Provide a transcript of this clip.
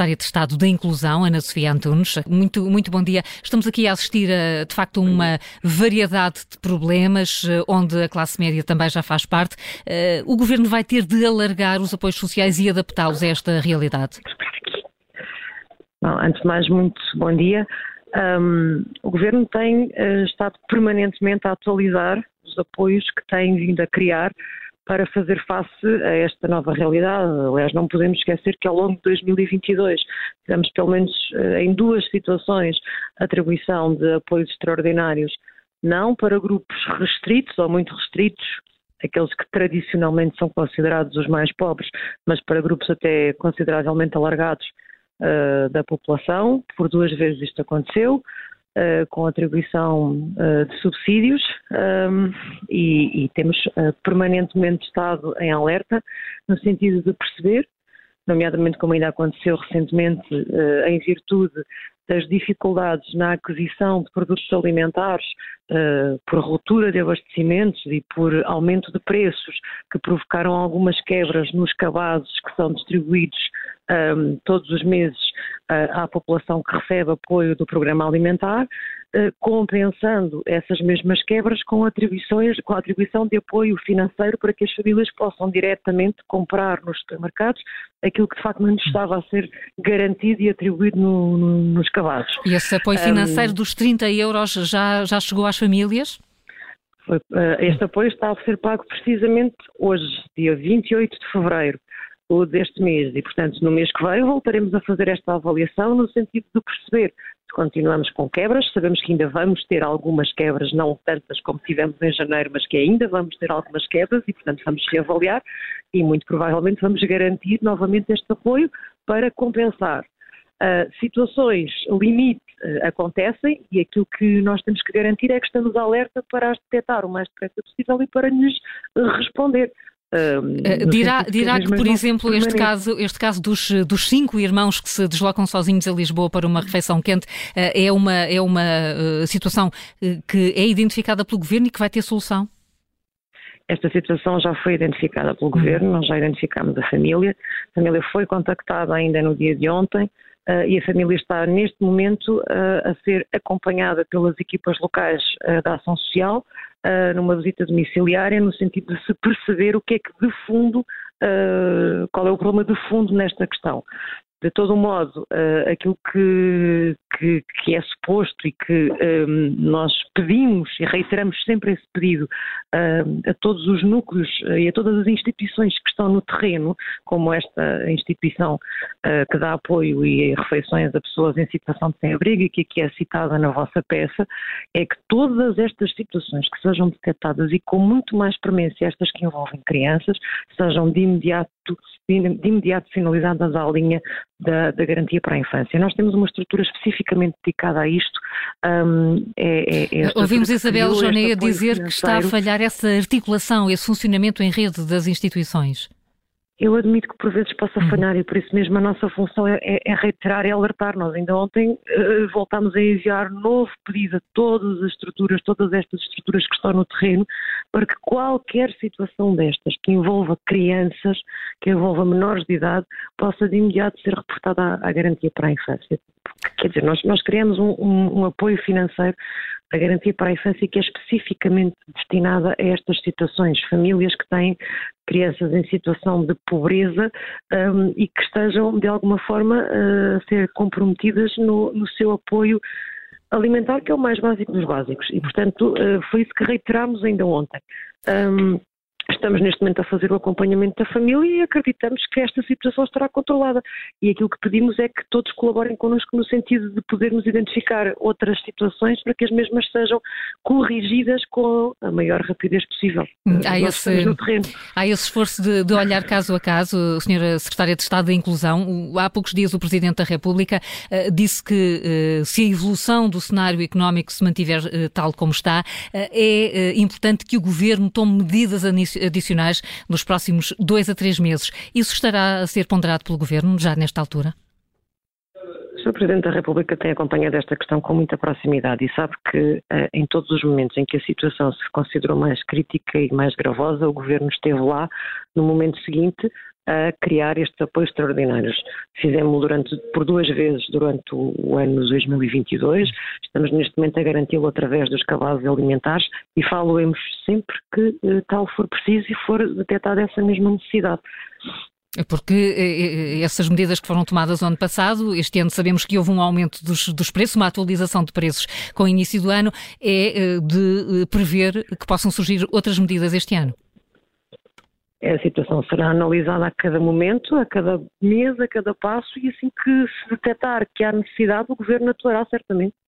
Secretária de Estado da Inclusão, Ana Sofia Antunes. Muito, muito bom dia. Estamos aqui a assistir a, de facto, uma variedade de problemas, eh, onde a classe média também já faz parte. Eh, o Governo vai ter de alargar os apoios sociais e adaptá-los a esta realidade? Bom, antes de mais, muito bom dia. Um, o Governo tem uh, estado permanentemente a atualizar os apoios que tem vindo a criar para fazer face a esta nova realidade. Aliás, não podemos esquecer que ao longo de 2022 tivemos pelo menos uh, em duas situações atribuição de apoios extraordinários, não para grupos restritos ou muito restritos, aqueles que tradicionalmente são considerados os mais pobres, mas para grupos até consideravelmente alargados uh, da população. Por duas vezes isto aconteceu. Uh, com atribuição uh, de subsídios um, e, e, temos uh, permanentemente estado em alerta no sentido de perceber, nomeadamente como ainda aconteceu recentemente, em virtude das dificuldades na aquisição de produtos alimentares por ruptura de abastecimentos e por aumento de preços que provocaram algumas quebras nos cabazes que são distribuídos um, todos os meses à população que recebe apoio do programa alimentar, uh, compensando essas mesmas quebras com atribuições, com a atribuição de apoio financeiro para que as famílias possam diretamente comprar nos supermercados aquilo que de facto não estava a ser garantido e atribuído no, no, nos cabazes. E esse apoio financeiro um, dos 30 euros já, já chegou às famílias? Este apoio está a ser pago precisamente hoje, dia 28 de fevereiro deste mês e, portanto, no mês que vem voltaremos a fazer esta avaliação no sentido de perceber se continuamos com quebras, sabemos que ainda vamos ter algumas quebras, não tantas como tivemos em janeiro, mas que ainda vamos ter algumas quebras e, portanto, vamos reavaliar e muito provavelmente vamos garantir novamente este apoio para compensar. Uh, situações limite uh, acontecem e aquilo que nós temos que garantir é que estamos alerta para as detectar o mais depressa possível e para lhes responder. Uh, dirá, dirá que, por exemplo, este caso, este caso dos, dos cinco irmãos que se deslocam sozinhos a Lisboa para uma refeição quente uh, é uma, é uma uh, situação que é identificada pelo Governo e que vai ter solução? Esta situação já foi identificada pelo Governo, nós já identificamos a família. A família foi contactada ainda no dia de ontem e a família está neste momento a ser acompanhada pelas equipas locais da Ação Social uh, numa visita domiciliária, no sentido de se perceber o que é que de fundo, uh, qual é o problema de fundo nesta questão de todo modo, uh, aquilo que, que, que, é suposto e que um, ehm, nós pedimos e reiteramos sempre esse pedido uh, a todos os núcleos uh, e a todas as instituições que estão no terreno, como esta instituição que dá apoio e refeições a pessoas em situação de sem-abrigo e que aqui é citada na vossa peça, é que todas estas situações que sejam detectadas e com muito mais premência estas que envolvem crianças, sejam de imediato de imediato finalizadas à linha da, da, garantia para a infância. Nós temos uma estrutura especificamente dedicada a isto. Um, é, é, é Ouvimos Isabel Joneia dizer que está a falhar essa articulação, esse funcionamento em rede das instituições. Eu admito que por vezes possa uhum. falhar e por isso mesmo a nossa função é, é, é reiterar e alertar. Nós ainda ontem uh, voltámos a enviar novo pedido a todas as estruturas, todas estas estruturas que estão no terreno, para que qualquer situação destas que envolva crianças, que envolva menores de idade, possa de imediato ser reportada à, à garantia para a infância. Quer dizer, nós, nós criamos um, um, um apoio financeiro a garantia para a infância que é especificamente destinada a estas situações, famílias que têm crianças em situação de pobreza um, e que estejam de alguma forma a ser comprometidas no, no, seu apoio alimentar, que é o mais básico dos básicos. E, portanto, uh, foi isso que reiteramos ainda ontem. Um, Estamos neste momento a fazer o acompanhamento da família e acreditamos que esta situação estará controlada. E aquilo que pedimos é que todos colaborem connosco no sentido de podermos identificar outras situações para que as mesmas sejam corrigidas com a maior rapidez possível. Hum, há, esse, há esse esforço de, de, olhar caso a caso, Senhora Secretária de Estado da Inclusão. Há poucos dias o Presidente da República uh, disse que uh, se a evolução do cenário económico se mantiver uh, tal como está, é importante que o Governo tome medidas a adicionais nos próximos dois a três meses. Isso estará a ser ponderado pelo Governo já nesta altura? Sr. Presidente da República tem acompanhado esta questão com muita proximidade e sabe que eh, em todos os momentos em que a situação se considerou mais crítica e mais gravosa, o Governo esteve lá no momento seguinte a criar estes apoios extraordinários. Fizemos durante, por duas vezes durante o ano 2022, estamos neste momento a garanti-lo através dos cabazes alimentares e falo-emos sempre que eh, tal for preciso e for detectada essa mesma necessidade. Porque eh, eh, essas medidas que foram tomadas no ano passado, este ano sabemos que houve um aumento dos, dos preços, uma atualização de preços com o início do ano, é de prever que possam surgir outras medidas este ano. A situação será analisada a cada momento, a cada mês, a cada passo e assim que se detectar que há necessidade, o Governo atuará certamente.